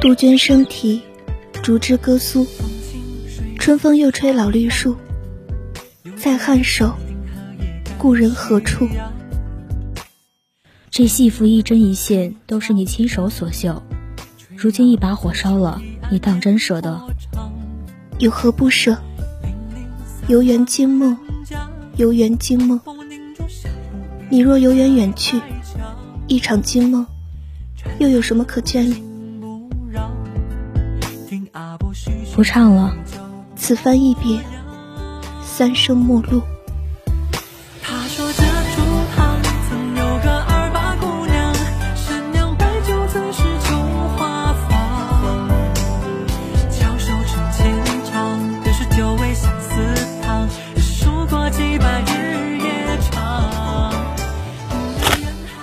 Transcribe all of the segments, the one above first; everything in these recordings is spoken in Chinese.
杜鹃声啼，竹枝歌苏，春风又吹老绿树。在颔首，故人何处？这戏服一针一线都是你亲手所绣，如今一把火烧了，你当真舍得？有何不舍？游园惊梦，游园惊梦。你若游园远去，一场惊梦，又有什么可眷恋？不唱了，此番一别，三生陌路。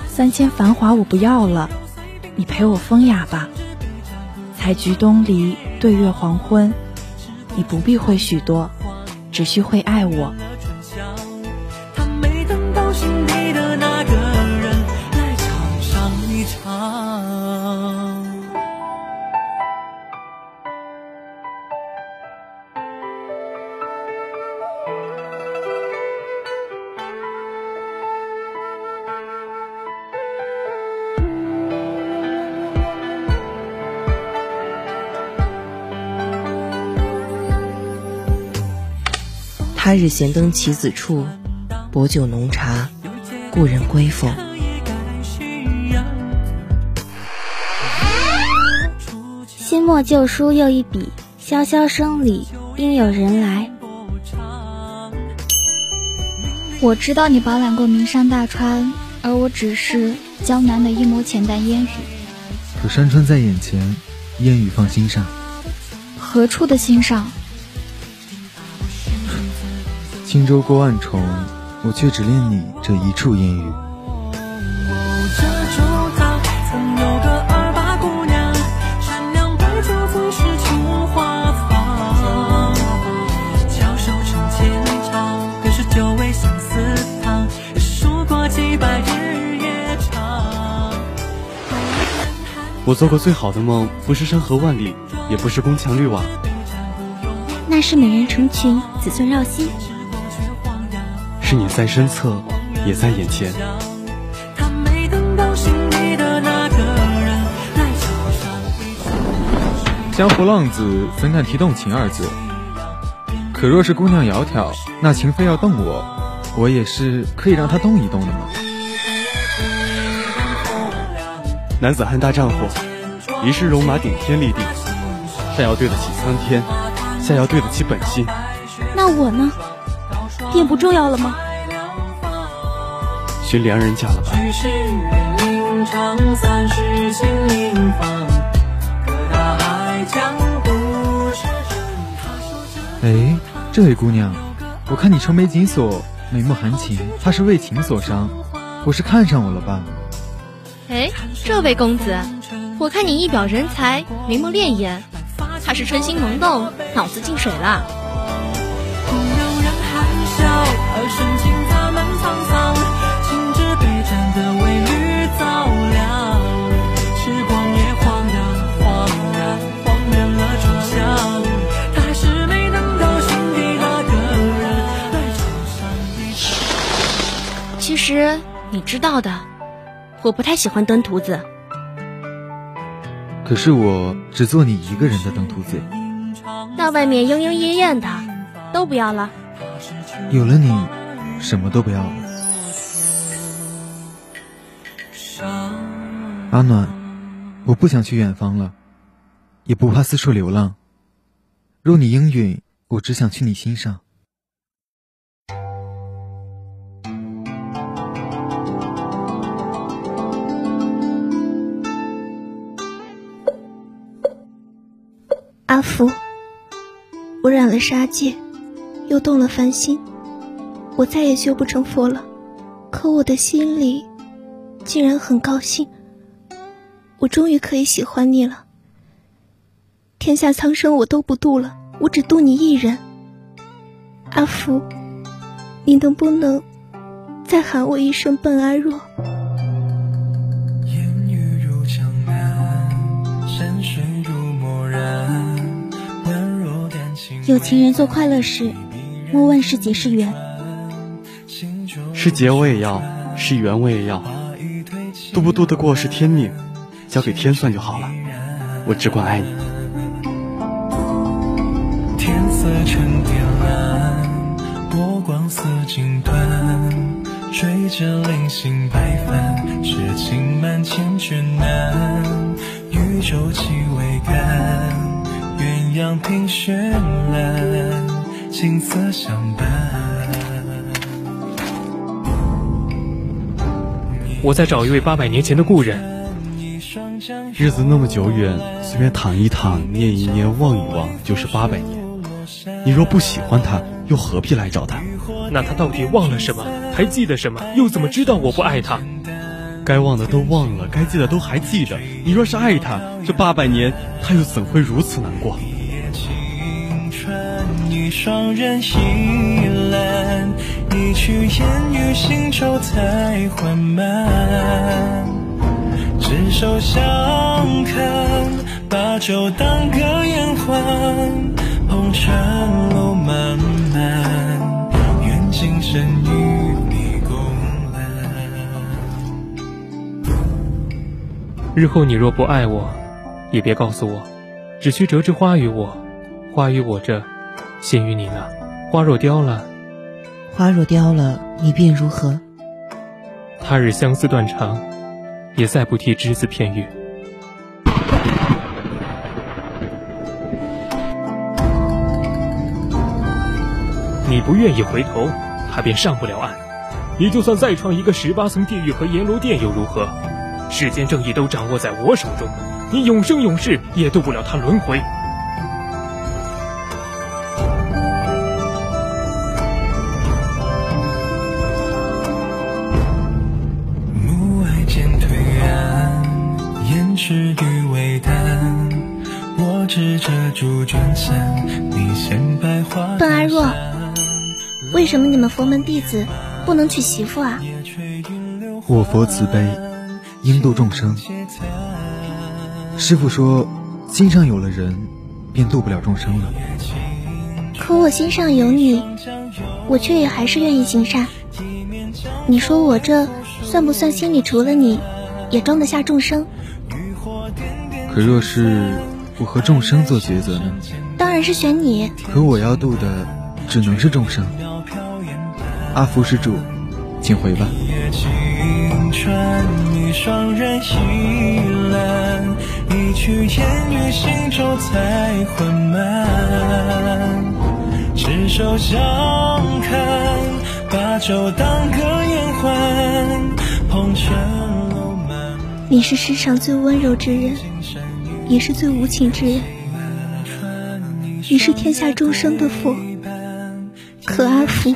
三千繁华我不要了，你陪我风雅吧。采菊东篱，对月黄昏。你不必会许多，只需会爱我。他日闲登棋子处，薄酒浓茶，故人归否？新墨旧书又一笔，萧萧声里应有人来。我知道你饱览过名山大川，而我只是江南的一抹浅淡烟雨。可山川在眼前，烟雨放心上。何处的心上？轻舟过万重，我却只恋你这一处烟雨。我做过最好的梦，不是山河万里，也不是宫墙绿瓦，那是美人成群，子孙绕膝。是你在身侧，也在眼前。江湖浪子怎敢提动情二字？可若是姑娘窈窕，那情非要动我，我也是可以让她动一动的嘛。男子汉大丈夫，一世戎马顶天立地，上要对得起苍天，下要对得起本心。那我呢？变不重要了吗？寻良人嫁了吧。哎，这位姑娘，我看你愁眉紧锁，眉目含情，怕是为情所伤，不是看上我了吧？哎，这位公子，我看你一表人才，眉目潋滟，怕是春心萌动，脑子进水了。其实你知道的，我不太喜欢登徒子。可是我只做你一个人的登徒子。那外面莺莺燕燕的，都不要了。有了你，什么都不要了。阿暖，我不想去远方了，也不怕四处流浪。若你应允，我只想去你心上。阿福，我染了杀戒，又动了凡心，我再也修不成佛了。可我的心里，竟然很高兴。我终于可以喜欢你了。天下苍生我都不渡了，我只渡你一人。阿福，你能不能再喊我一声笨阿若？有情人做快乐事，莫问是劫是缘。是劫我也要，是缘我也要，渡不渡得过是天命，交给天算就好了。我只管爱你。天色沉淀蓝，波光似锦缎，追着零星白帆，痴情满千卷难，渔舟起桅杆，鸳鸯凭绚烂，景色相伴。我在找一位八百年前的故人。日子那么久远，随便躺一躺，念一念，望一望，就是八百年。你若不喜欢他，又何必来找他？那他到底忘了什么？还记得什么？又怎么知道我不爱他？该忘的都忘了，该记得都还记得。你若是爱他，这八百年他又怎会如此难过？青春一双人倚栏，一曲烟雨行舟太缓慢。执手相看，把酒当歌言欢，红尘路漫漫，愿今生与你共揽。日后你若不爱我，也别告诉我，只需折枝花于我，花于我这，献于你那。花若凋了，花若凋了，你便如何？他日相思断肠，也再不提只字片语。你不愿意回头，他便上不了岸。你就算再创一个十八层地狱和阎罗殿又如何？世间正义都掌握在我手中，你永生永世也渡不了他轮回。我执着朱卷伞，你衔百花。邓阿若，为什么你们佛门弟子不能娶媳妇啊？我佛慈悲，应度众生。师傅说，心上有了人，便度不了众生了。可我心上有你，我却也还是愿意行善。你说我这算不算心里除了你，也装得下众生？可若是我和众生做抉择呢？当然是选你。可我要渡的只能是众生。阿福施主，请回吧。青川一双人倚栏，一曲烟雨行舟太缓慢。执手相看，把酒当歌言欢，红尘路漫。你是世上最温柔之人，也是最无情之人。你是天下众生的佛，可阿福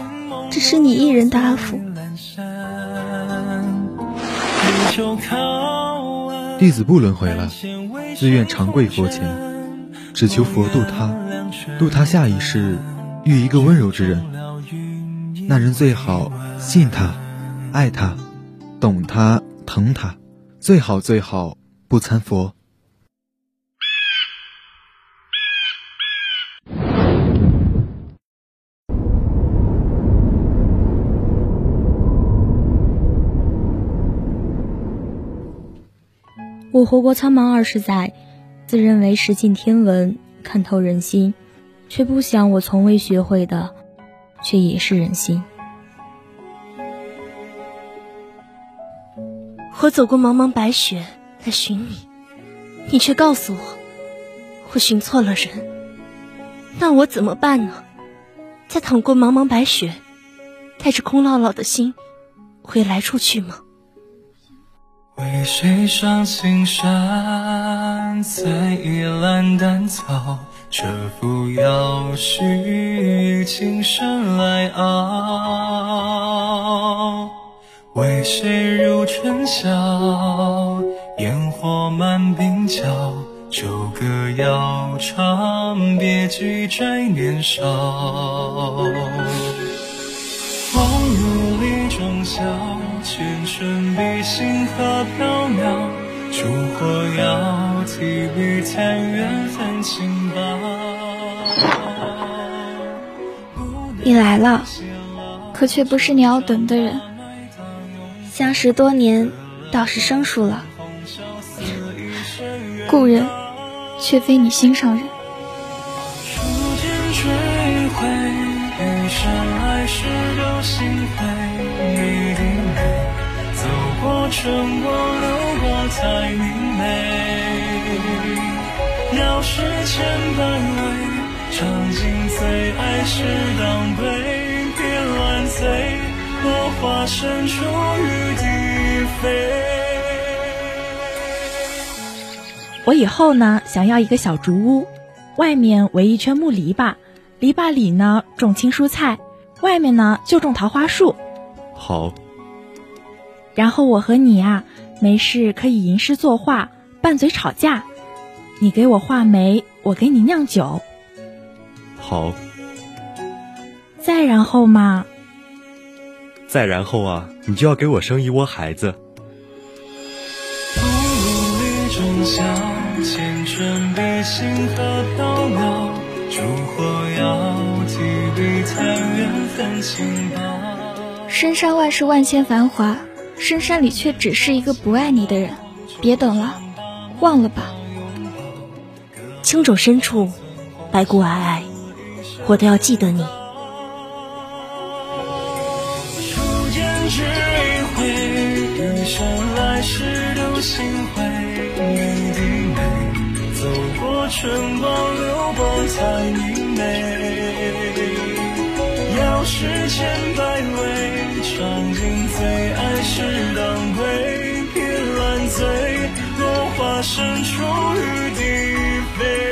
只是你一人的阿福。弟子不轮回了，自愿长跪佛前，只求佛渡他，渡他下一世遇一个温柔之人。那人最好信他，爱他，懂他，疼他，最好最好不参佛。我活过苍茫二十载，自认为识尽天文，看透人心，却不想我从未学会的，却也是人心。我走过茫茫白雪来寻你，你却告诉我，我寻错了人。那我怎么办呢？再淌过茫茫白雪，带着空落落的心，回来处去吗？为谁上青山，采一篮丹草，蛰伏要须情深来熬。为谁入春宵，烟火满鬓角，旧歌谣唱，别举摘年少。星河缥缈，烛火摇，提笔残缘泛情薄。你来了，可却不是你要等的人。相识多年，倒是生疏了。故人，却非你心上人。春光流过才明媚，要世千百味，尝尽最爱是当归，别乱醉，落花深处雨滴飞。我以后呢，想要一个小竹屋，外面围一圈木篱笆，篱笆里呢种青蔬菜，外面呢就种桃花树。好。然后我和你啊，没事可以吟诗作画，拌嘴吵架。你给我画眉，我给你酿酒。好。再然后嘛？再然后啊，你就要给我生一窝孩子。深山外是万千繁华。深山里却只是一个不爱你的人，别等了，忘了吧。青冢深处，白骨皑皑，我都要记得你。初见只一回，余生来世留心灰。你的美，走过春光流光才明媚。要世千百味，深处雨滴飞。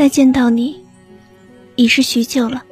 再见到你，已是许久了。